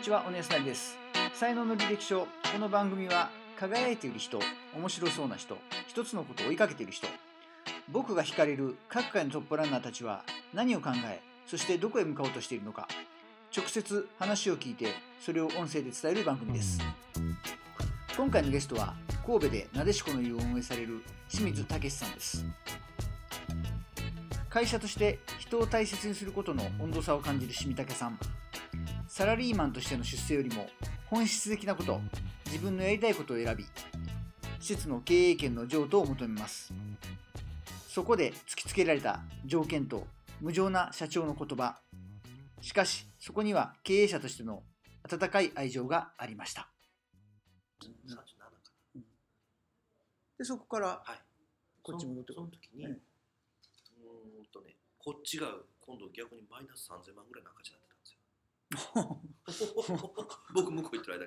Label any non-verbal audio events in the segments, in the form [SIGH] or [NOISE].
にちは、おねえさなりです。才能の履歴書。この番組は、輝いている人、面白そうな人、一つのことを追いかけている人、僕が惹かれる各界のトップランナーたちは何を考え、そしてどこへ向かおうとしているのか、直接話を聞いて、それを音声で伝える番組です。今回のゲストは、神戸でなでしこの湯を運営される清水武さんです。会社として人を大切にすることの温度差を感じる清水武さん。サラリーマンとしての出世よりも本質的なこと、自分のやりたいことを選び、施設の経営権の譲渡を求めます。そこで突きつけられた条件と無情な社長の言葉。しかし、そこには経営者としての温かい愛情がありました。37かな。で、そこからはい。こっち戻ってそのその時に、ううんとね、こっちが今度逆にマイナス3000万ぐらいの赤字になってたんですよ。[LAUGHS] 僕向こう行ってる間に。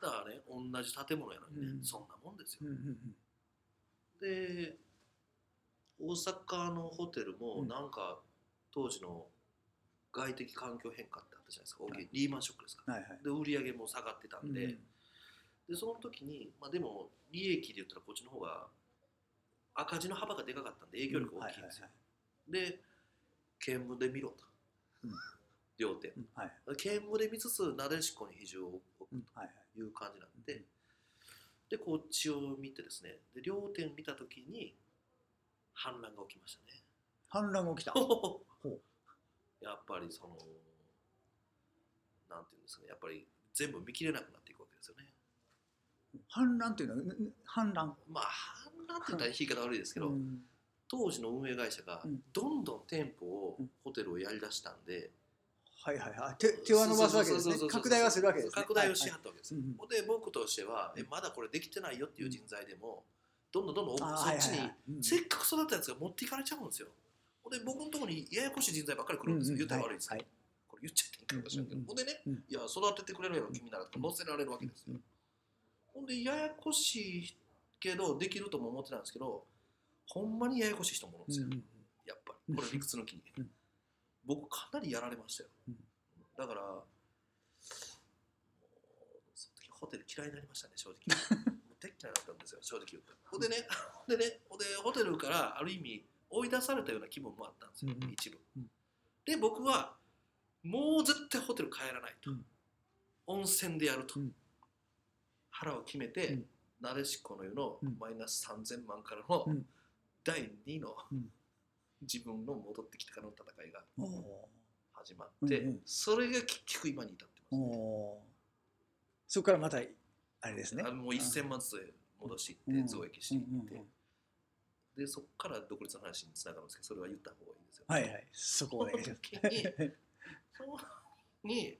だからね、同じ建物やのにね、うんそんなもんですよ。で、大阪のホテルもうんなんか当時の外的環境変化ってあったじゃないですか。大きいリーマンショックですか。はいはい。で、売り上げも下がってたんで、うんでその時に、まあ、でも利益で言ったらこっちの方が赤字の幅がでかかったんで営業力大きいんですよ、で見聞で見ろと、うん両手。うんはい。見聞で見つつなでしこに比重を置くうんはいはい。という感じなんで、でこっちを見てですねで両点見た時に反乱が起きましたね。反乱が起きた。やっぱりそのなんていうんですかねやっぱり全部見切れなくなっていくわけですよね。反乱っていうのは、反乱。まあ反乱って言ったら言い方悪いですけど、うん。当時の運営会社がうん。どんどん店舗を、うん。ホテルをやりだしたんではいはいはい。手手は伸ばすわけですね。拡大はするわけですね。拡大をしはいはったわけですよ、うんうん。ほんで僕としてはえまだこれできてないよっていう人材でもどんどんどんどんそっちに、はいはい。はいうんせっかく育ったやつが持っていかれちゃうんですよ。ほんで僕のところにややこしい人材ばっかり来るんですよ、言ったら悪いです。けど、はい。これ言っちゃっていいかもしれないけど、うんうんほんでね、うん。いや育ててくれるやろ君ならと乗せられるわけですよ、うんほんでややこしいけどできるとも思ってたんですけどほんまにややこしい人もおるんですよ、うんうんやっぱり。これ理屈抜きに、うん僕かなりやられましたよ、うん。だからその時ホテル嫌いになりましたね正直。[LAUGHS] もうでっ嫌いだったんですよ正直言うと。ほんでねでねほんでホテルからある意味追い出されたような気分もあったんですよ、うんうん。一部、うん。で僕はもう絶対ホテル帰らないと、うん。温泉でやると、うん。腹を決めて、うん。なでしこの湯のうん。マイナス3000万からのうん。第2のうん自分の戻ってきてからの戦いがお始まって、うんうん。それが結局今に至ってーます、ね。そこからまたあれですね。もう1000万ずつ戻していって、うん。増益していって、うんうんうん。でそこから独立の話につながるんですけどそれは言った方がいいですよ、はいはい。そこをね。その時にそのに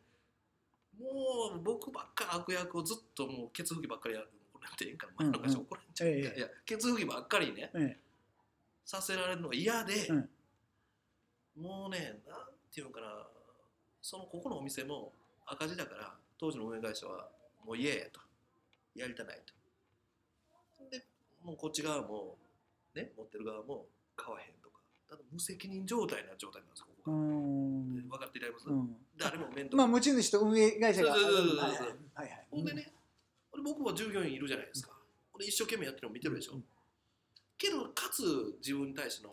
もう僕ばっか悪役をずっともうケツ吹きばっかりやるこれってええんかな前の会社怒られちゃう、ええいやケツ吹きばっかりね。えさせられるのが嫌で、うん。もうねなんていうのかな。そのここのお店も赤字だから当時の運営会社はもう嫌やと。やりたないと。でもうこっち側もね持ってる側も買わへんとか。ただ無責任状態な状態なんですよこうこが、分かっていただけます、うん。誰も面倒。まあ持ち主と運営会社が。そうそうそうそうはいはい。ほんでね、俺僕は従業員いるじゃないですか。俺一生懸命やってるの見てるでしょ。うんけど、かつ自分に対しての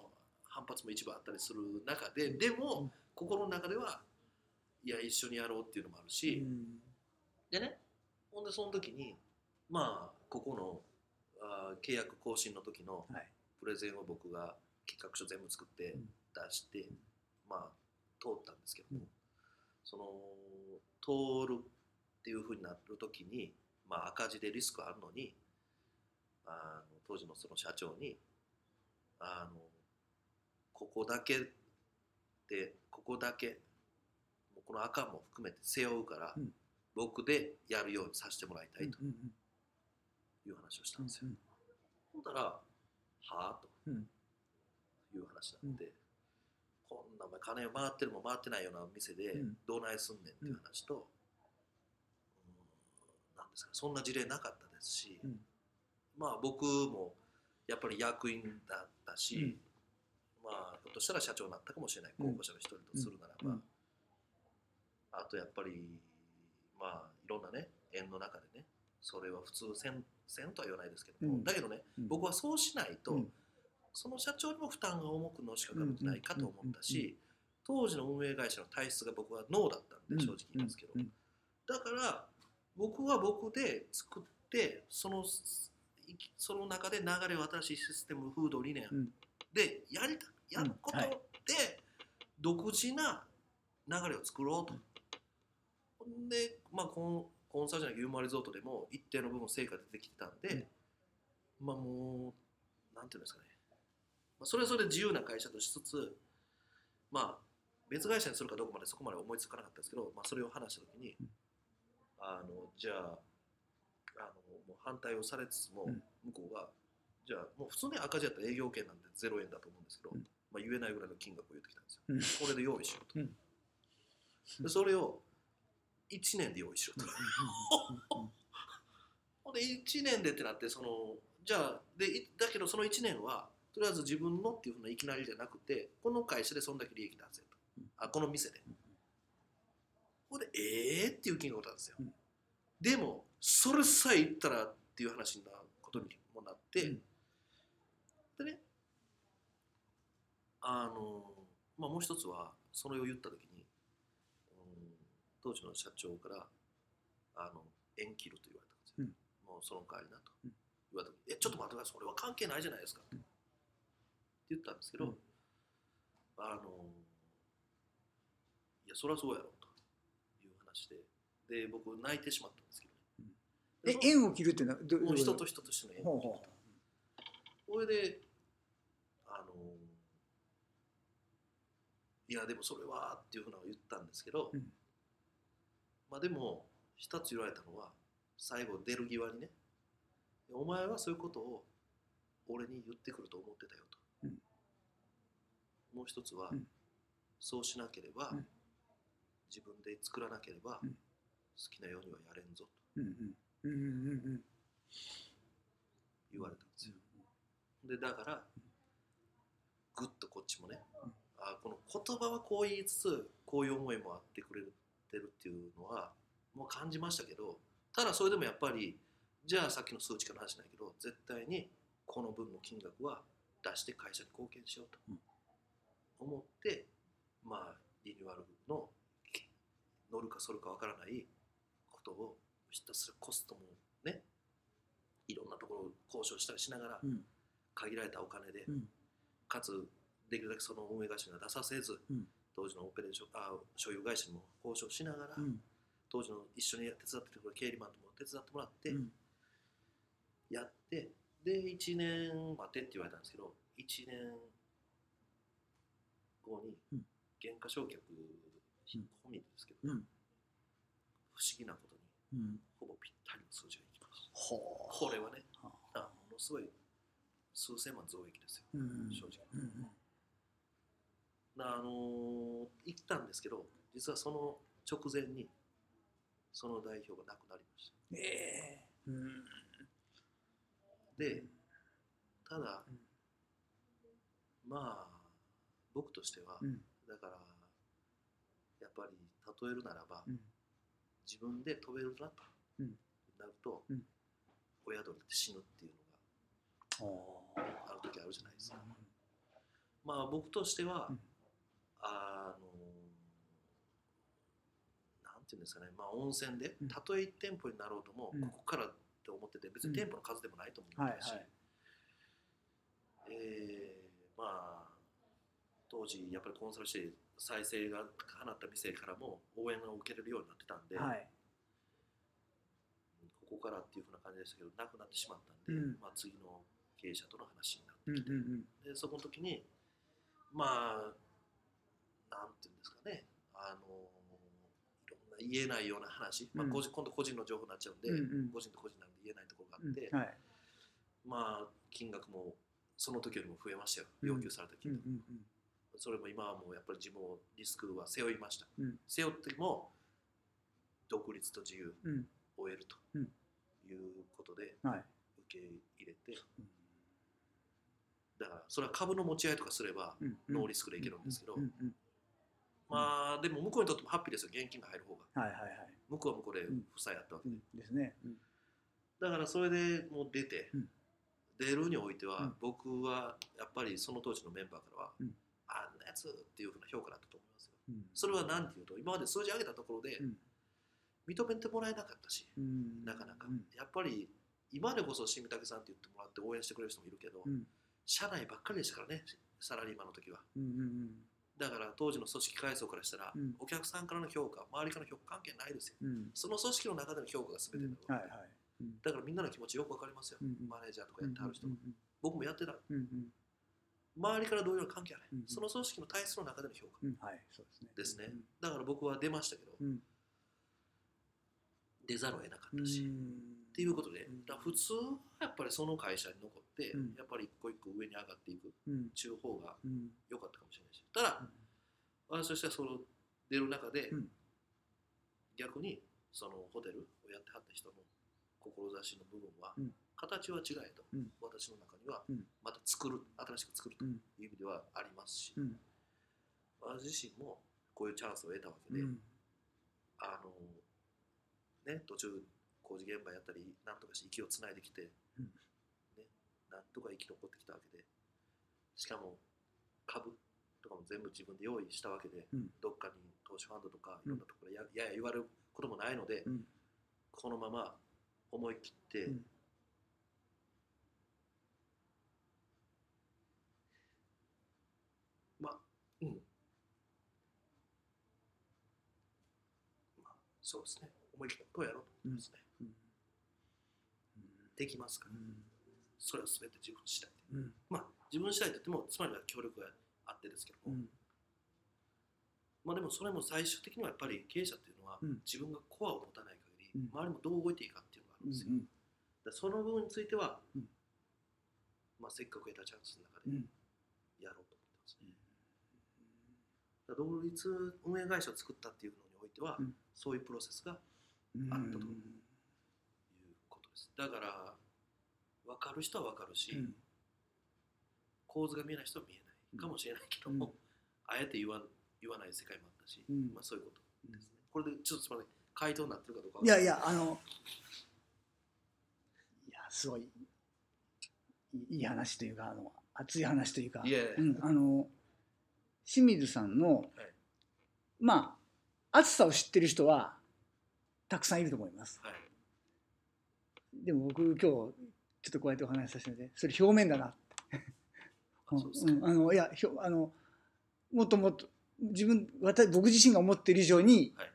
反発も一部あったりする中で、でも、うん。心の中では、いや、一緒にやろうっていうのもあるうし、ん。でね、ほんでその時に、まあ、ここのあー契約更新の時のはい。プレゼンを僕が企画書全部作ってうん。出して、まあ、通ったんですけども、うん。その通るっていうふうになる時に、まあ、赤字でリスクあるのにあの当時のその社長にあのここだけでここだけこの赤も含めて背負うから、うん。僕でやるようにさせてもらいたいとうんいう話をしたうんんですよ。ほんだら、はあとうん。いう話になって、こんなお前金回ってるも回ってないような店でうん。どないすんねんっていう話と、うん。なんですかそんな事例なかったですし、うんまあ僕もやっぱり役員だったし、まあひょっとしたら社長になったかもしれないうん。候補者の一人とするならば、うん。あとやっぱりまあいろんなね縁の中でねそれは普通せんせんとは言わないですけども、うん。だけどねうん。僕はそうしないと、うん。その社長にも負担が重くのしかかるんじゃないかと思ったし、当時の運営会社の体質が僕はノーだったんで正直言いますけど、だから僕は僕で作ってそのその中で流れを新しいシステム風土理念。うん。でやりたやることで独自な流れを作ろうと。ほん。で、まあ、コンコンサルじゃないユーモアリゾートでも一定の部分成果出てきてたんで、まあもうなんていうんですかね、まあ、それぞれ自由な会社としつつまあ別会社にするかどうかまでそこまで思いつかなかったですけど、まあ、それを話した時に、うん。あのじゃああのもう反対をされつつも、うん。向こうがじゃあもう普通に赤字やったら営業権なんて0円だと思うんですけど、うん。まあ、言えないぐらいの金額を言ってきたんですよ。うん。これで用意しようと。うん。でそれを1年で用意しようと。[LAUGHS] ほんで1年でってなってそのじゃあでいだけどその1年はとりあえず自分のっていうふうないきなりじゃなくてこの会社でそんだけ利益出せと。うん。あこの店で。ほんでええー、っていう金額なんですよ、うん。でもそれさえ言ったらっていう話になることにもなって、うん。でねあのまあもう一つはそれを言った時に、うん、当時の社長からあの縁切ると言われたんですよ、もうその代わりなと。うん。言われた時えちょっと待ってくださいそれは関係ないじゃないですか、うん。って言ったんですけど、うん。あのいやそりゃそうやろという話でで僕泣いてしまったんですけどね、えで縁を切るっていうのはどもう人と？ど人としての縁。を切るほとそれであのいやでもそれはっていうふうな言ったんですけど、うん。まあでも一つ言われたのは最後出る際にねお前はそういうことを俺に言ってくると思ってたよと、うん。もう一つは、うん。そうしなければ、うん。自分で作らなければ、うん。好きなようにはやれんぞと。ううんうんうんうんうん言われたんですよ、でだからぐっとこっちもね、うん。あこの言葉はこう言いつつこういう思いもあってくれてるっていうのはもう感じましたけどただそれでもやっぱりじゃあさっきの数値から話しないけど絶対にこの分の金額は出して会社に貢献しようとうん。思って、まあリニューアルの乗るかそるかわからないことをひたすらコストもねいろんなところを交渉したりしながらうん。限られたお金で、うん。かつできるだけその運営会社には出させず、うん。当時のオペレーションあ所有会社にも交渉しながら、うん。当時の一緒に手伝ってくれる経理マンとも手伝ってもらってうん。やって、で1年待てって言われたんですけど1年後にうん。減価償却込みですけど、うん。不思議なことにうん。ほぼぴったりの数字がいきましたほう。これはねはあ。ものすごい数千万増益ですようん。正直。うん。あのー行ったんですけど実はその直前にその代表が亡くなりました。うんええ。うん。でただうん。まあ僕としては、うん。だからやっぱり例えるならば、うん自分で飛べるなと、うん。なると、うん。親鳥って死ぬっていうのほがある時あるじゃないですか、まあ僕としては、うん。あのなんていうんですかね。まあ温泉でうん。たとえ1店舗になろうとも、うん。ここからって思ってて別に店舗の数でもないと思ってたし、はい。えーまあ当時やっぱりコンサルして再生が放った店からも応援を受けれるようになってたんで、はい。ここからっていうふうな感じでしたけどなくなってしまったんで、うん。まあ、次の経営者との話になうんってきて、うんでそこの時にまあなんていうんですかねあのいろんな言えないような話、まあ、うん。個人今度個人の情報になっちゃうんで、うんうん。個人と個人なんで言えないところがあうん。って、はい。まあ金額もその時よりも増えましたようん要求された金うんう額、んそれも今はもうやっぱり自分をリスクは背負いました、うん。背負っても独立と自由うん。を得るとうん。いうことで受け入れて。だからそれは株の持ち合いとかすればうんノーリスクでいけるんですけど、まあでも向こうにとってもハッピーですよ。現金が入る方が。はいはいはい。向こうは向こうでうん。負債やったわけで、うん。ですね。うん。だからそれでもう出て、うん。出るにおいては、うん。僕はやっぱりその当時のメンバーからは、うんあんなやつっていうふうな評価だったと思いますよ。うん。それは何ていうと今まで数字上げたところでうん。認めてもらえなかったし、うん。なかなか、うん。やっぱり今でこそ新見武さんって言ってもらって応援してくれる人もいるけど、うん。社内ばっかりでしたからねサラリーマンの時は。うんうんだから当時の組織階層からしたら、うん。お客さんからの評価周りからの評価関係ないですよ。うん。うんその組織の中での評価が全てだから、だからみんなの気持ちよくわかりますよ、うんうん。マネージャーとかやってはる人、うん。僕もやってた。うんうん周りからどういうの関係ない、うんその組織の体質の中での評価。うんはいそうですね。ですね、だから僕は出ましたけど、うん。出ざるを得なかっうん。たし、っていうことで、うん。だ普通はやっぱりその会社に残って、うん。やっぱり一個一個上に上がっていくうん。中方がうん。良かったかもしれないし、ただ、私としてはその出る中で、うん。逆にそのホテルをやってはった人の志の部分は、うん形は違えと、うん。私の中にはうん。また作る新しく作るとうん。いう意味ではありますし、うん。私自身もこういうチャンスを得たわけで、うん。あのね途中工事現場やったりなんとかして息をつないできて、うん。ね、なんとか生き残ってきたわけでしかも株とかも全部自分で用意したわけで、うん。どっかに投資ファンドとかいうんろんなところでや,、やや言われることもないので、うん。このまま思い切って、うんまあうんまあそうですね。思い切ったことをやろうと思いますね、うん。できますから。うん。それは全て自分次第で。うん。まあ自分次第といってもつまりは協力があってですけども、うん。まあでもそれも最終的にはやっぱり経営者っていうのは、うん。自分がコアを持たない限り、うん。周りもどう動いていいかっていうのがあるんですよ、うんだその部分については、うん。まあ、せっかく得たチャンスの中でうん。やろうと思ってます。ね、だから同立運営会社を作ったっていうのにおいては、うん。そういうプロセスがうんあったということです。だから分かる人は分かるし、うん。構図が見えない人は見えないかもしれないけども、うん。あえて言わ言わない世界もあったし、うん。まあ、そういうことですね。これでちょっとすみません、回答になってるかどうかい。やいやあのいやすごいいいい話というかあの熱い話というか。うん、あの清水さんの、はい。まあ熱さを知ってる人はたくさんいると思います。はい、でも僕今日ちょっとこうやってお話しさせてそれ表面だなって。[LAUGHS] あのいやひょあのもっともっと自分私僕自身が思っている以上に、はい。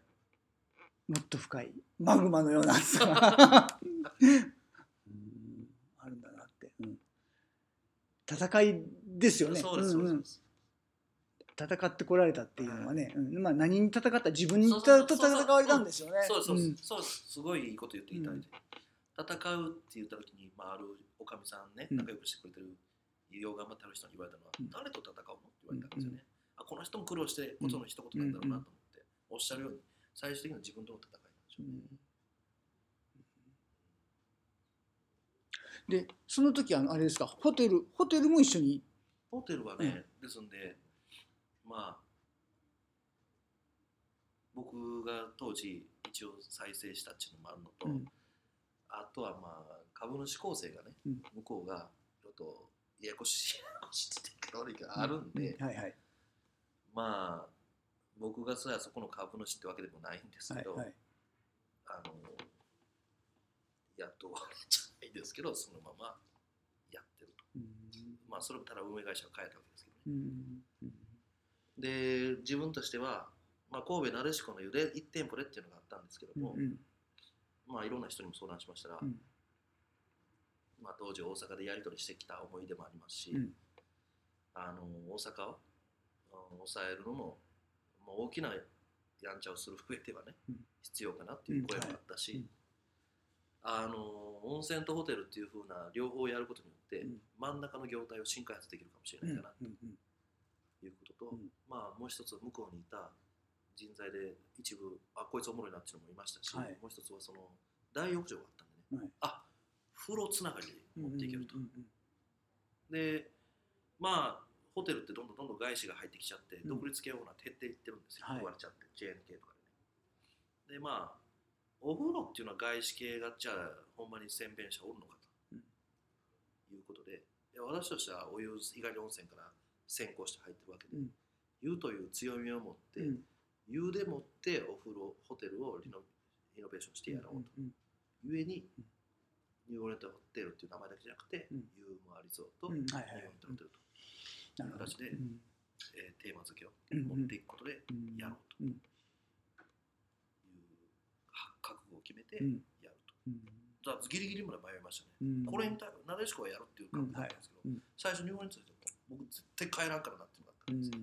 もっと深いマグマのような熱さがうん。[LAUGHS] あるんだなって、うん、戦いですよね。そうです、そううんうん。です。戦ってこられたっていうのはね、うん。まあ、何に戦った自分に戦われたんですよね。そうそうそう。ですすごいいいこと言っていただいて。戦う。って言った時に、まあ、あるおかみさんね、うん仲良くしてくれてる、よう頑張ってある人に言われたのは、うん誰と戦う。のって言われたんですよね。あこの人も苦労して、ことの一言なんだろう。なと思って、おっしゃるよう。に、最終的には自分との戦いなんでしょうね。でその時あのあれですかホテルホテルも一緒にホテルはね、ですんで、まあ、僕が当時一応再生したっていうのもあるのと、うん。あとはまあ株主構成がね、うん。向こうがちょっとややこしいややこしいって言い方悪いけどあるんで、うはいはい。まあ僕がそそこの株主ってわけでもないんですけど、はいはい。あの雇われじゃないですけどそのままやってると。うん。まあそれもただ運営会社を変えたわけですけどねで自分としては、まあ、神戸なでしこの湯で1店舗でっていうのがあったんですけども、うんまあ、いろんな人にも相談しましたら、うん。まあ、当時大阪でやり取りしてきた思い出もありますし、うん。あの大阪をうん抑えるのも、まあ、大きなやんちゃをする上ではね、うん。必要かなっていう声もあったし、うん。あの温泉とホテルっていうふうな両方やることによって、うん。真ん中の業態を新開発できるかもしれうんないかなうんということと、うんまあもう一つ向こうにいた人材で一部あこいつおもろいなっていうのもいましたし、はい。もう一つはその大浴場があったんでね、はい。あ風呂つながりでうん持っていけると、うんうんでまあホテルってどんどんどんどん外資が入ってきちゃって、うん。独立系オーナー減っていってるんですよ、はい。言われちゃって JNK とかでね。でまあお風呂っていうのは外資系がじゃあほんまに洗弁者おるのかうん。ということで。いや私としてはお湯日帰り温泉から先行して入ってるわけで、うん湯という強みを持って、うん。湯でもってお風呂ホテルをリノリノベーションしてやろうと、うんゆえにうん。ニューオレントホテルっていう名前だけじゃなくて、うん。ユーモアリゾート、うん。ニューオレントホテルと、なるほど。形でうん。えーテーマ付けをうん持っていくことでうんやろうと。うんいうは覚悟を決めてうん。やると。うん。だからギリギリまで迷いましたね。うん。これに対なでしこはやるっていう覚悟だったんですけど、最初ニューオレントホテル僕絶対帰らんからなってなったうんんですよ。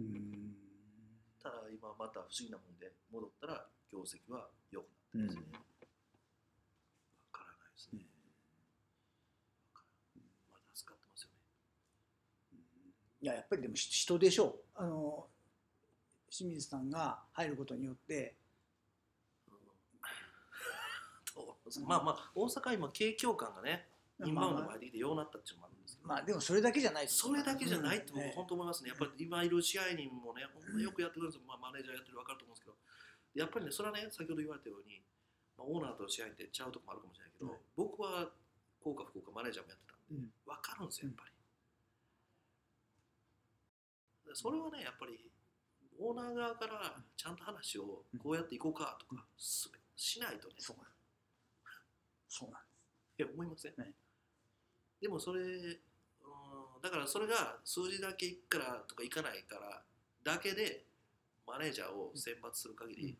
うん。うんただ今また不思議なもんで戻ったら業績は良くなってますね。わ、からないですね。まだ使ってますよね。いややっぱりでも人でしょう。あの清水さんが入ることによって [LAUGHS] まあまあ大阪今景況感がねインバウンドも入ってきてようなったっていうのもあるんまあでもそれだけじゃないそれだけじゃないって僕ね本当思いますね。やっぱり今いる支配人もね、ほんまよくやってるんですよ。まあマネージャーやってる分かると思うんですけど、やっぱりね、それはね、先ほど言われたように、まあ、オーナーと支配人ってちゃうとこもあるかもしれないけど、はい僕はこうか不幸かマネージャーもやってたんで、うん。分かるんですよ、やっぱり。でそれはね、やっぱりオーナー側からちゃんと話をこうやっていこうかとか、すべしないとね、そうなんそうなんいや思いません、はいでもそれうんだからそれが数字だけいくからとかいかないからだけでマネージャーを選抜する限り、うん。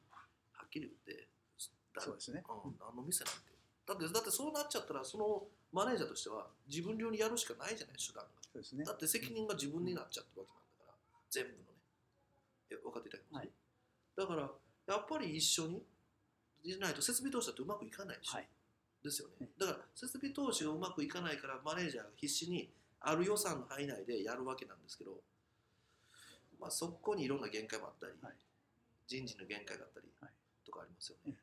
はっきり言ってだそうですね。うん、何の店なんて。だってだってそうなっちゃったらそのマネージャーとしては自分流にやるしかないじゃない手段が。そうですね。だって責任が自分になっちゃってるわけなんだから全部のね。分かっていただけます、はい。だからやっぱり一緒にしないと設備投資だってうまくいかないし、はい。ですよねね。だから設備投資がうまくいかないからマネージャーが必死にある予算の範囲内でやるわけなんですけど、まあ、そこにいろんな限界もあったり、はい。人事の限界があったりはい。とかありますよね。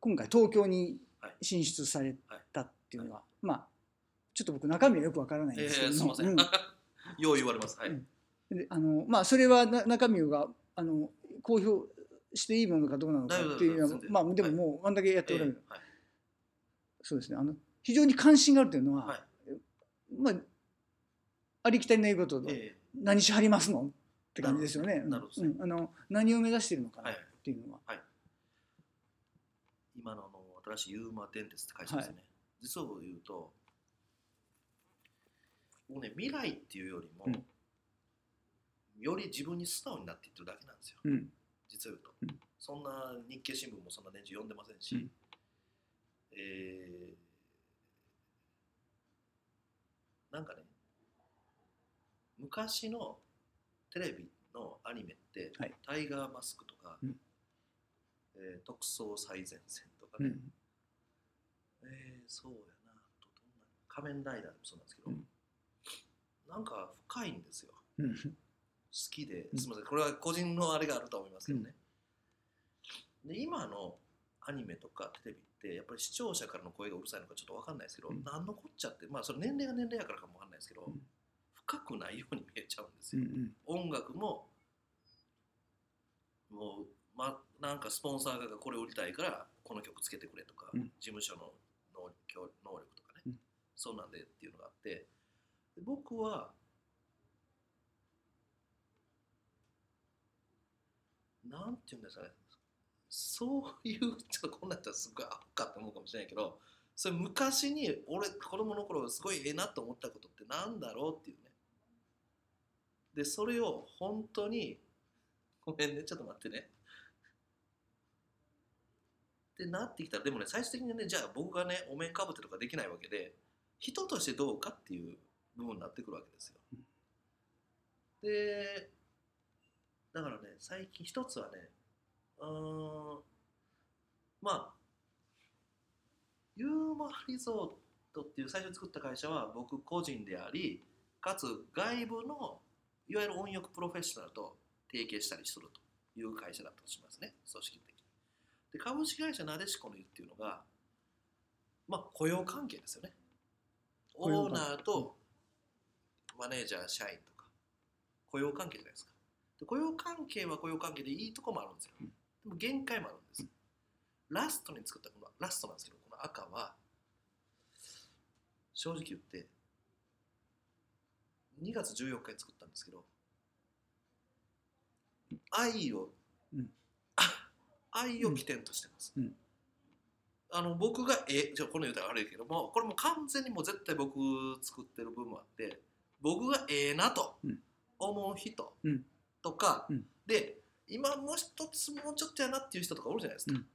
今回東京にはい進出されたっていうのは、まあちょっと僕中身はよくわからないんえですけー、ども、すみません。うん。[LAUGHS] よう言われます。はい。うん。であのまあそれはな中身があの公表していいものかどうなのかっていうのはまあでもはい。もうあんだけやっておられる、えーはい。そうですね。あの非常に関心があるというのは、はいまあありきたりな言うことで、え何しはりますのって感じですよね。なるほど。うん。あの何を目指しているのかなっ。ていうのは。今のあの新しいユーマ電鉄って会社ですね、実を言うともうね未来っていうよりも、うん。より自分に素直になっていってるだけなんですよ。うん。実を言うと、うん。そんな日経新聞もそんな年中読んでませんし、うん。えーなんかね昔のテレビのアニメって、はい。タイガーマスクとか、うん。えー特捜最前線とかね、うん。えーそうやなとどんな仮面ライダーでもそうなんですけど、うん。なんか深いんですよ。うん。好きでうん。すみませんこれは個人のあれがあると思いますけどね、で今のアニメとかテレビってやっぱり視聴者からの声がうるさいのかちょっと分かんないですけど、うん。何のこっちゃってまあそれ年齢が年齢やからかも分かんないですけど、うん。深くないように見えちゃうんですよ、うんうん。音楽ももうまなんかスポンサーがこれ売りたいからこの曲つけてくれとか、うん。事務所の能力能力とかね、うん。そうなんでっていうのがあってで僕はなんていうんですかねそういうちょっとこんなんやったらすごいアホかって思うかもしれないけどそれ昔に俺子供の頃すごいええなと思ったことってなんだろうっていうね。でそれを本当にごめんねちょっと待ってね。ってなってきたらでもね最終的にねじゃあ僕がねお面かぶってとかできないわけで人としてどうかっていう部分になってくるわけですよ。でだからね最近一つはねうーん。まあユーマリゾートっていう最初に作った会社は僕個人でありかつ外部のいわゆる温浴プロフェッショナルと提携したりするという会社だったとしますね。組織的に。で株式会社なでしこの湯っていうのがまあ雇用関係ですよね。オーナーとマネージャー社員とか。雇用関係じゃないですか。で雇用関係は雇用関係でいいとこもあるんですよ。うんでも限界もあるんですラストに作ったこのラストなんですけどこの赤は正直言って2月14日に作ったんですけど愛を、うん。あ [LAUGHS] 愛を起点としてます、うん。あの僕がえじゃあこの言うたら悪いけどもこれもう完全にもう絶対僕作ってる部分もあって僕がええなとうん。思う人うん。とか、うん。で今もう一つもうちょっとやなっていう人とかおるじゃないですか、うん。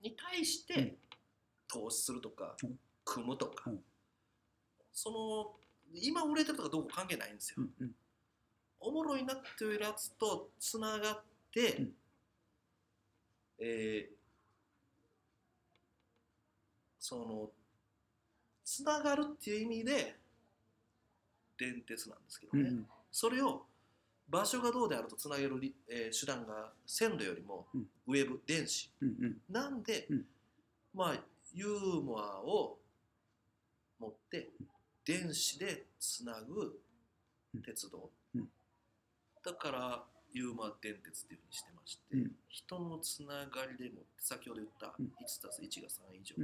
に対しうん。て投資するとか、うん。組むとか、うん。その今売れてるとかどうか関係ないんですよ、うんうん。おもろいなっていうやつとつながって、うん。えーそのつながるっていう意味で電鉄なんですけどね、うんうん。それを場所がどうであるとつなげるり、えー手段が線路よりもうん。ウェブ電子。なんで、うん。まあユーモアを持って電子でつなぐ鉄道、うん。だからユーモア電鉄っていうふうにしてまして、うん。人のつながりでも先ほど言ったうん。1+1 が3以上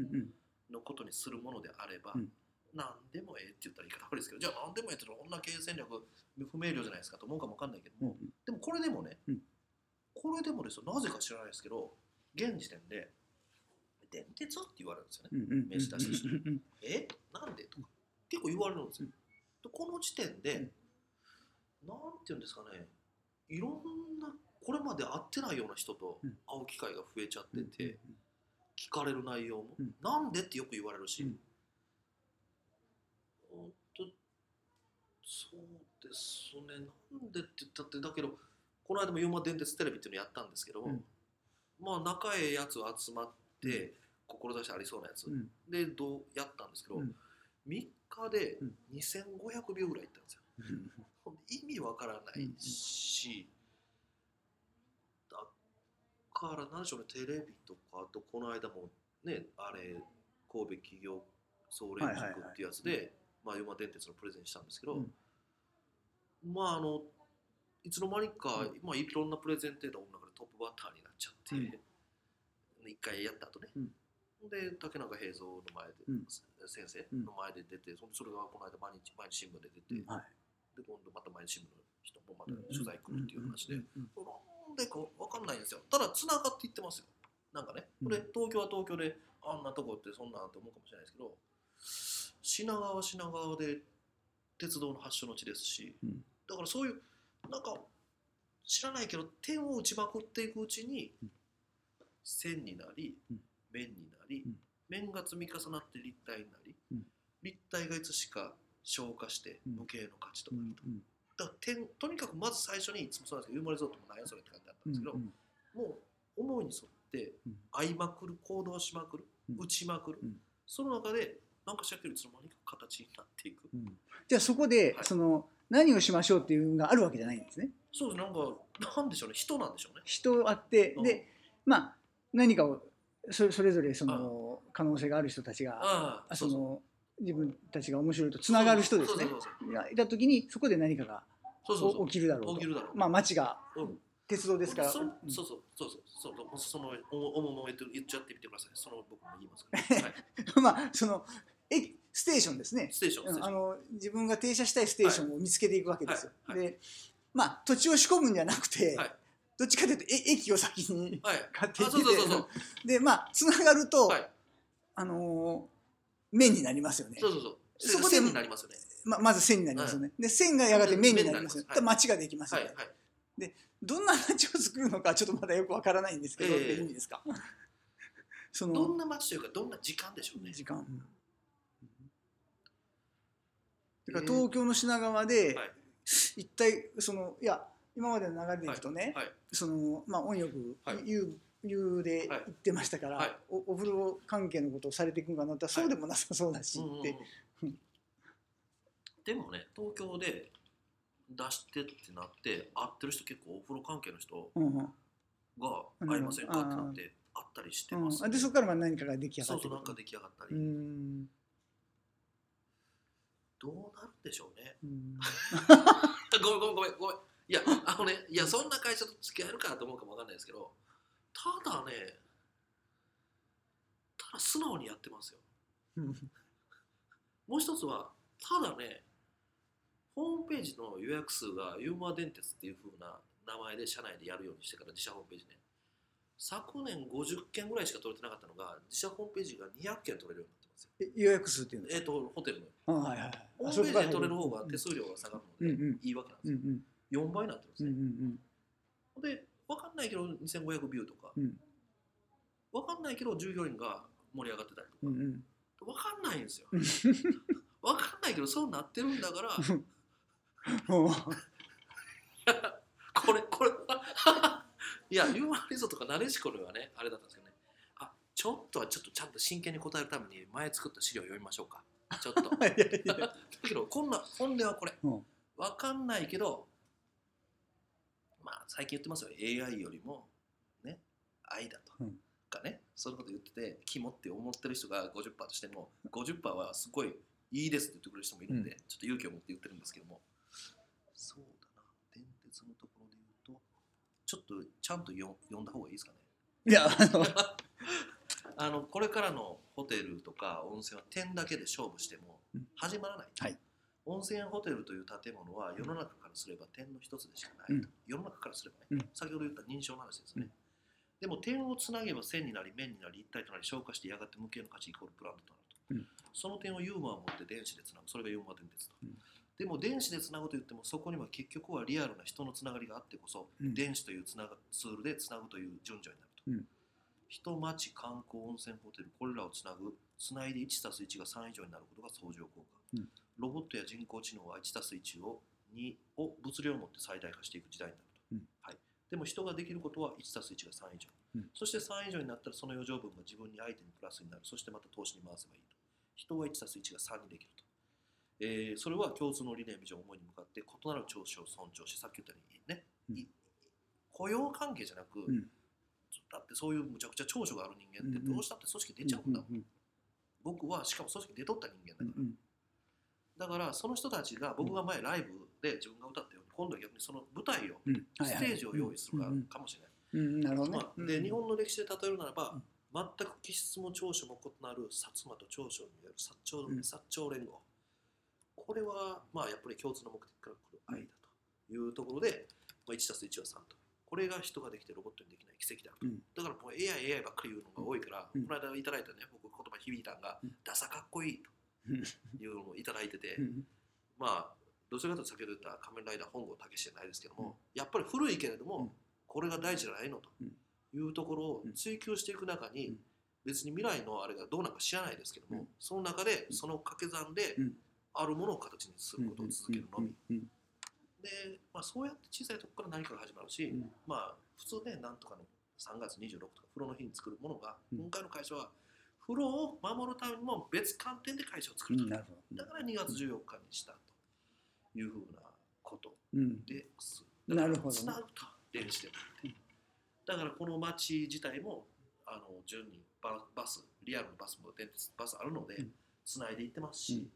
のことにするものであれば、うん何でもええって言ったら言い方悪いですけどじゃあ何でもええって言ったら女経営戦略不明瞭じゃないですかと思うかもわかんないけども、うんでもこれでもね、うん。これでもですよなぜか知らないですけど現時点で電鉄って言われるんですよね、うんうん名刺出してきてうんうん。え？なんで？とか結構言われるんですよ、でこの時点で、なんていうんですかねいろんなこれまで会ってないような人とうん。会う機会が増えちゃってうんて、聞かれる内容も、うん。なんでってよく言われるし、うんほんとそうですね。なんでって言ったってだけどこの間も「ユーマ電鉄テレビ」っていうのやったんですけど、うん。まあ仲ええやつ集まって、志ありそうなやつ、うん。でどうやったんですけど、うん。3日でうん。2500秒ぐらいいったんですよ。意味わからないし、だから何でしょうねテレビとかあとこの間もねあれ神戸企業総連塾っていうやつで、まあ、ユーマ電鉄のプレゼンしたんですけど、うんまああのいつの間にか、うん。まあ、いろんなプレゼンテーターの中でトップバッターになっちゃって、うん。一回やった後ね、で竹中平蔵の前で、うん。先生の前で出て、そそれがこの間毎日毎日新聞で出て、はい。で今度また毎日新聞の人もまた取材来るっていう話で、うん。うん。なんでか分かんないんですよ。ただつながっていってますよ。なんかね。これうん東京は東京であんなとこってそんなんって思うかもしれないですけど品川は品川で鉄道の発祥の地ですし、うんだからそういうなんか知らないけど点を打ちまくっていくうちにうん。線になりうん。面になり、うん。面が積み重なって立体になり、うん。立体がいつしか消化してうん。無形の価値とうなると。ん。だから点とにかくまず最初にいつもそうなんですけどユーモアリゾートも何やそれって感じだったんですけど、うん。もう思いに沿ってうん。会いまくる行動しまくる、うん。打ちまくる、うん。その中でなんかしらけるいつの間にか形になっていく、うん。じゃあそこではい。その何をしましょうっていうのがあるわけじゃないんですね。そうなんかなんでしょうね。人なんでしょうね。人あってうん。でまあ何かをそそれぞれその可能性がある人たちがああその自分たちが面白いとつながる人ですね。いやいた時にそこで何かがそうそう起きるだろうと。起きるだろう。まあ街がうん。鉄道ですから。そうん。そうそうそうそう。そうそのおおもも言って言っちゃってみてください。その僕も言いますから、[LAUGHS] はい、まあその駅ステーションですね。ステーションステーション。あの自分が停車したいステーションを見つけていくわけですよ。はいはいでまあ土地を仕込むんじゃなくて、はい。どっちかというとえ駅を先にはい。買っていってでまあつながると、はい。あのー面になりますよね。そうそうそう。そこで線になりますよね。ままず線になりますよね。で線がやがて面になりますよ。面になります。はいができますよね、はい。はい。どんな街を作るのかちょっとまだよくわからないんですけど、ええ。って意味ですか。そどんのな街というかどんな時間でしょうね。時間。うんだからええ東京の品川で、はい。一体そのいや今までの流れでいくとね、はい。そのまあ温浴、はい。湯湯で行ってましたから、はい。おお風呂関係のことをされていくんかなったら、そうでもなさそうだしうんうんって、う [LAUGHS] んでもね東京で出してってなって会ってる人結構お風呂関係の人がうん。会いませんかってなって会ったりしてます、うん、でそこからまあ何かが出来上がそうっそうなんか出来上がったうり、んどうなるんでしょうね。うん。[LAUGHS] ごめんごめんごめんごめん。いやあのねいやそんな会社と付き合えるかと思うかもわかんないですけどただねただ素直にやってますよ。もう一つはただねホームページの予約数がユーモア電鉄っていう風な名前で社内でやるようにしてから自社ホームページね。昨年50件ぐらいしか取れてなかったのが自社ホームページが200件取れるようになってますよ。え予約数っていうの？えっ、とホテルの。あはいはいはい。ホームページで取れる方が手数料が下がるので、いいわけなんですうんよ、うん。4倍になってるんですうんうね、ん。で分かんないけど2500ビューとか、うん。分かんないけど従業員が盛り上がってたりとか、うんうん。分かんないんですよ。うん分かんないけどそうなってるんだから。うん。[LAUGHS] これこれ [LAUGHS] いやユーマリゾとかなでしこではねあれだったんですけどちょっとはちょっとちゃんと真剣に答えるために前作った資料を読みましょうか。ちょっと。[LAUGHS] いやいやだけどこんな本音はこれ、うん。分かんないけどまあ最近言ってますよ。AI よりもね愛だと、うん。かね。そういうこと言ってて肝って思ってる人が50%としても50%はすごいいいですって言ってくれる人もいるんで、うん。ちょっと勇気を持って言ってるんですけども。そうだな。電鉄のところで言うとちょっとちゃんとよ読んだ方がいいですかね。いやあのあのこれからのホテルとか温泉は点だけで勝負してもうん。始まらない、はい。温泉ホテルという建物は世の中からすれば点の一つでしかない、うん。世の中からすればね、うん。先ほど言った認証の話ですね、うん。でも点をつなげば線になり面になり一体となり消化してやがて無形の価値イコールブランドとなると、うん。その点をユーモアを持って電子でつなぐそれがユーモア電鉄と、うん。でも電子でつなぐと言ってもそこには結局はリアルな人のつながりがあってこそ、うん。電子というつながツールでつなぐという順序になると、うん人町観光温泉ホテルこれらをつなぐつないで 1+1 が3以上になることが相乗効果、うん。ロボットや人工知能は 1+1 を2を物量を持って最大化していく時代になると、うん。はい、でも人ができることは 1+1 が3以上、うん。そして3以上になったらその余剰分が自分に相手にプラスになる。そしてまた投資に回せばいいと。人は 1+1 が3にできると、えーそれは共通の理念ビジョン思いに向かって異なる長所を尊重しさっき言ったようにね、雇用関係じゃなく、ってそういうむちゃくちゃ長所がある人間ってどうしたって組織出ちゃうんだ。もん、うん僕はしかも組織出とった人間だから、うんうん。だからその人たちが僕が前ライブで自分が歌ったように今度は逆にその舞台をステージを用意するかかもしれない、うんなるほどね。まあ、で日本の歴史で例えるならば、全く気質も長所も異なる薩摩と長所による薩長,、うん。薩長連合。これはまあやっぱり共通の目的から来る愛だというところで、まあ、1たす1は3と。これが人ができてロボットにできない奇跡だと、うん。だからもう AI, AI ばっかり言うのが多いから、うん。この間いただいたね僕言葉響いたんが、うん。ダサかっこいいうん。というのをいただいてて、うん。まあどちらかというと先ほど言った仮面ライダー本郷武史じゃないですけども、やっぱり古いけれども、うん。これが大事じゃないのというところを追求していく中に、うん。別に未来のあれがどうなんか知らないですけども、うん。その中でその掛け算でうん。あるものを形にすることを続けるのみ、うん。で、まあ、そうやって小さいところから何かが始まるし、うん。まあ普通ねなんとかの3月26とか風呂の日に作るものが、うん。今回の会社は風呂を守るためにも別観点で会社を作ると、うんだから2月14日にしたというふうなことうん。です。なるほどね。つなぐと電子でも。だからこの街自体もあの順にババス、リアルのバスも電鉄バスあるのでうん、つないでいってますし、うん。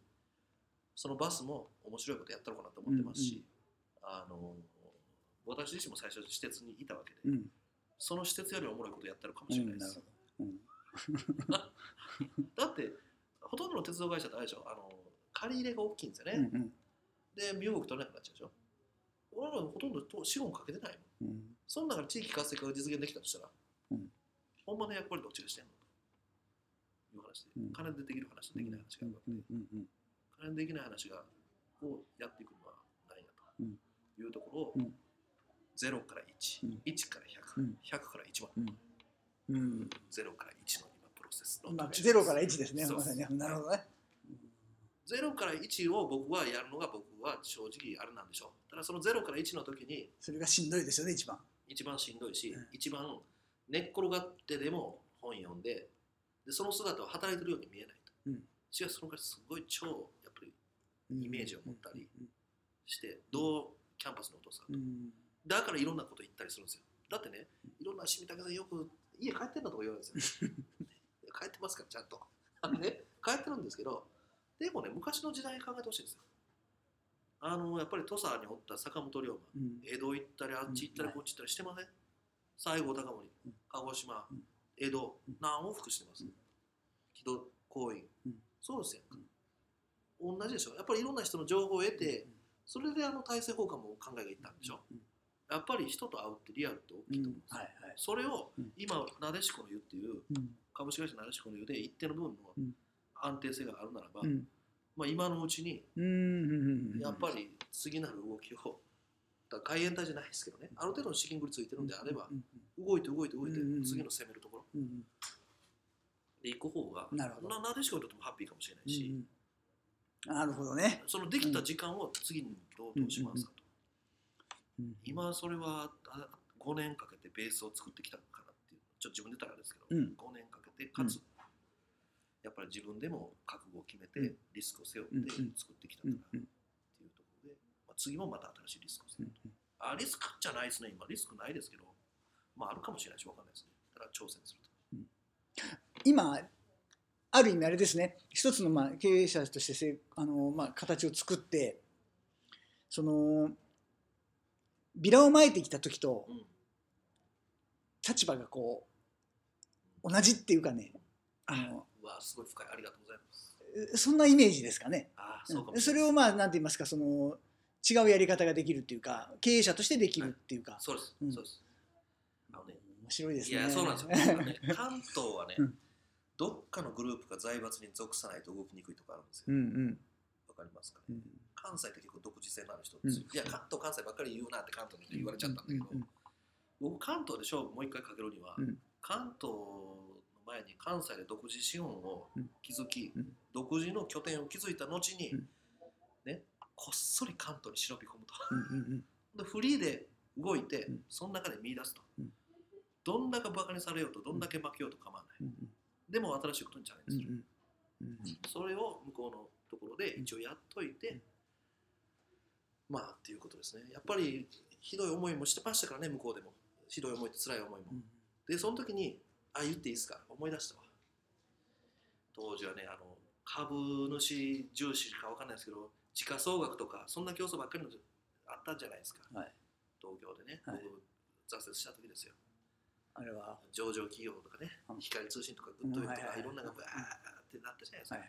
そのバスも面白いことやったのかなと思ってますし、あの私自身も最初施設にいたわけで、うん。その施設よりおもろいことやってるかもうしれないです。うん [LAUGHS] だって、ほとんどの鉄道会社ってあれでしょ、あの借り入れが大きいんですよね。うんうん。で、身動き取れなくなっちゃうでしょ。俺らほとんどと資本かけてないもん。うん。その中で地域活性化が実現できたとしたら、うん。本場の役割どっちがしてんの？という話で、うん。金でできる話とできない話があるわけで、うんうん金でできない話がをやっていくのは何やうん。というところを、うん0から1、うん。1から100、うん。100から1まで、うん。うん。0から1の今プロセス。のまあ途中ゼロから1ですねまさになるほどね。0から1を僕はやるのが僕は正直あれなんでしょう。ただその0から1の時にそれがしんどいですよね一番。一番しんどいし、うん。一番寝っ転がってでも本読んででその姿は働いてるように見えないと、うん。しかしそのからすごい超やっぱりイメージを持ったりうん。してどうキャンパスのお父さんと、うんだからいろんなこと言ったりするんですよ。だってねいろんな清水武さんよく家帰ってんだとか言われるんですよ。[LAUGHS] 帰ってますからちゃんと。あのね帰ってるんですけどでもね昔の時代考えてほしいんですよ。あのやっぱり土佐におった坂本龍馬。うん。江戸行ったりあっち行ったりうん。こっち行ったりしてません？西郷隆盛うん。鹿児島うん。江戸うん。何往復してます。うん。木戸公園うん。そうですよ同じでしょ。やっぱりいろんな人の情報を得てそれであの大政奉還も考えがいったんでしょ。うんやっぱり人と会うってリアルって大うんきいと思うんですよ。はいはい。それをうん。今なでしこの湯っていううん。株式会社なでしこの湯で一定の部分のうん。安定性があるならば、うん。まあ、今のうちにやっぱり次なる動きをだ外援隊じゃないですけどねある程度の資金繰りついてるんであればうん動いて動いて動いて次の攻めるところ。で行く方がなるほど。ななでしこにとってもハッピーかもしれないし、うんなるほどね、そのできた時間を次にどうどうしますか今それはあ5年かけてベースを作ってきたのかなっていうちょっと自分で言ったらあれですけど、うん。5年かけてかつ、やっぱり自分でも覚悟を決めて、うんリスクを背負って作ってきたうんからっていうところで、まあ、次もまた新しいリスクを背負う。と、あリスクじゃないですね今リスクないですけどまああるかもしれないし分かんないですね。だから挑戦すると。今ある意味あれですね。一つのまあ経営者としてせあの、まあ、形を作ってそのビラをまいてきた時とうん。立場がこう同じっていうかねあのうわすごい深い。ありがとうございます。そんなイメージですかね。あそうそれをまあなんて言いますかその違うやり方ができるっていうか経営者としてできるっていうか、そうです、うん。そうです。あのね面白いですね。いやそうなんですよ、ね、[LAUGHS] 関東はね、うん。どっかのグループが財閥に属さないと動きにくいとこあるんですよ。うんうん。わかりますか、うん関西って結構独自性のある人、う。ん。いや、関東、関西ばっかり言うなって関東に言われちゃったんだけど、うんうん僕、関東で勝負もう一回かけるには、うん。関東の前に関西で独自資本を築き、うん。独自の拠点を築いた後に、うん。ね、こっそり関東に忍び込むと。[LAUGHS] でフリーで動いて、うん。その中で見出すと、うん。どんだけバカにされようとどんだけ負けようと構わない、うんでも新しいことにチャレンジする、それを向こうのところで一応やっといて、うんまあっていうことですね。やっぱりひどい思いもしてましたからね向こうでも。ひどい思いって辛い思いも、うん。でその時にあ言っていいですか？思い出したわ。当時はねあの株主重視か分かんないですけど時価総額とかそんな競争ばっかりのあったんじゃないですか、はい。東京でね、はい。僕挫折した時ですよ。あれは？上場企業とかね、うん。光通信とかグッドウェブとか、いはいはい。いろんなのがバーってなったじゃないですか、はい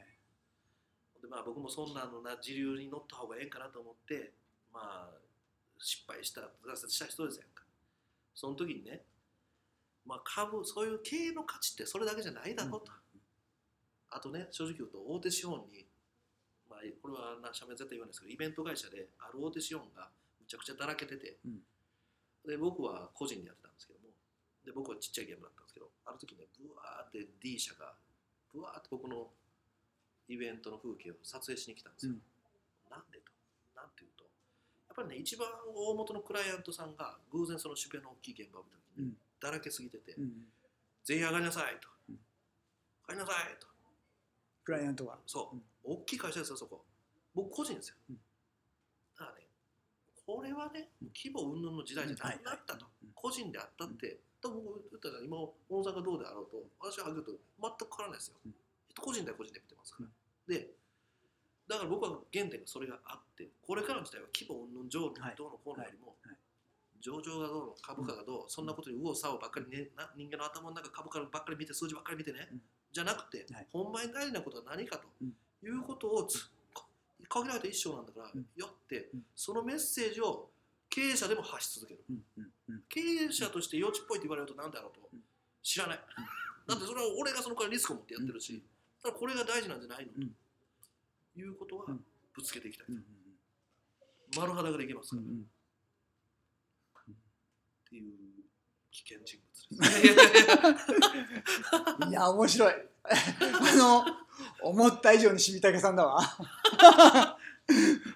でまあ、僕もそんなのな時流に乗った方がええんかなと思ってまあ失敗した挫折した人ですやんか。その時にね、まあ、株そういう経営の価値ってそれだけじゃないだろうと、あとね正直言うと大手資本に、まあ、これはな社名絶対言わないですけどイベント会社である大手資本がむちゃくちゃだらけてて、うん。で僕は個人でやってたんですけども。で僕はちっちゃいゲームだったんですけどある時ねブワーって D 社がブワーって僕のイベントの風景を撮影しに来たんですよ、なん。なんていうとやっぱりね一番大元のクライアントさんが偶然その渋谷の大きい現場を見た時に、うん。だらけすぎてて、うん。全員上がりなさいと、うん。上がりなさいと。クライアントはそう、うん。大きい会社ですよそこ。僕個人ですよ、うん。だからねこれはね規模云々の時代じゃなくなったと、うん。個人であったって、多分僕言ったら今大阪がどうであろうと私は挙げると全く変わらないですよ、うん。個人で個人で見てますから、でだから僕は原点がそれがあってこれからの時代は規模云々上はい。どうのこうのよりも、上場がどうの株価がどう、そんなことに右往左往ばっかり、ね、な人間の頭の中株価ばっかり見て数字ばっかり見てね、うん。じゃなくて、はい。ほんまに大事なことは何かとうん。いうことをつ限られた一生なんだから、うん。よって、うん。そのメッセージを経営者でも発し続ける。経営者として幼稚っぽいって言われると何だろうとうん。知らない、だってそれは俺がそのからリスクを持ってやってるし、ただこれが大事なんじゃないの、うん。ということはうん。ぶつけていきたい、うん丸裸でできますから、っうんうん。ていう危険人物です、[LAUGHS] いや面白い。あの思った以上にしみたけさんだわ。[LAUGHS]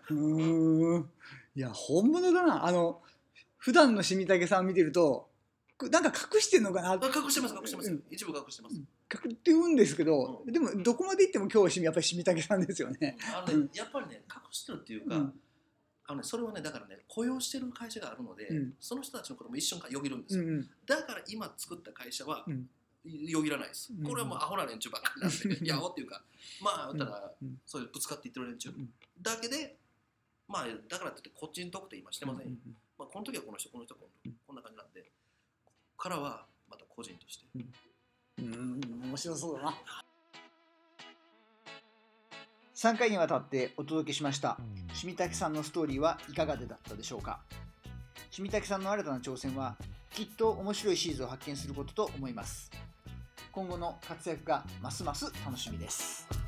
うーん。いや本物だな。あの普段のしみたけさん見てるとこなんか隠してんのかなあ隠してます隠してます、うん。一部隠してます、隠って言うんですけど、うん。でもどこまで行っても今日やっぱりしみたけさんですよね。あのねうん。やっぱりね隠してるっていうか、うん。あのね、それはねだからね雇用してる会社があるので、うん。その人たちのことも一緒によぎるんですよ、うんうん。だから今作った会社は、うん。よぎらないです。うんこれはもうアホな連中ばっかりなんでいやアホっていうかまあ言ったらうん。そういうぶつかっていってる連中。うん。だけでまあだからって言ってこっちに特定今してませんよ、まあ、この時はこの人この人はこの人こんな感じなんでここからはまた個人としてうん面白そうだな。3回にわたってお届けしました。しみたけさんのストーリーはいかがでだったでしょうか。しみたけさんの新たな挑戦はきっと面白いシーズンを発見することと思います。今後の活躍がますます楽しみです。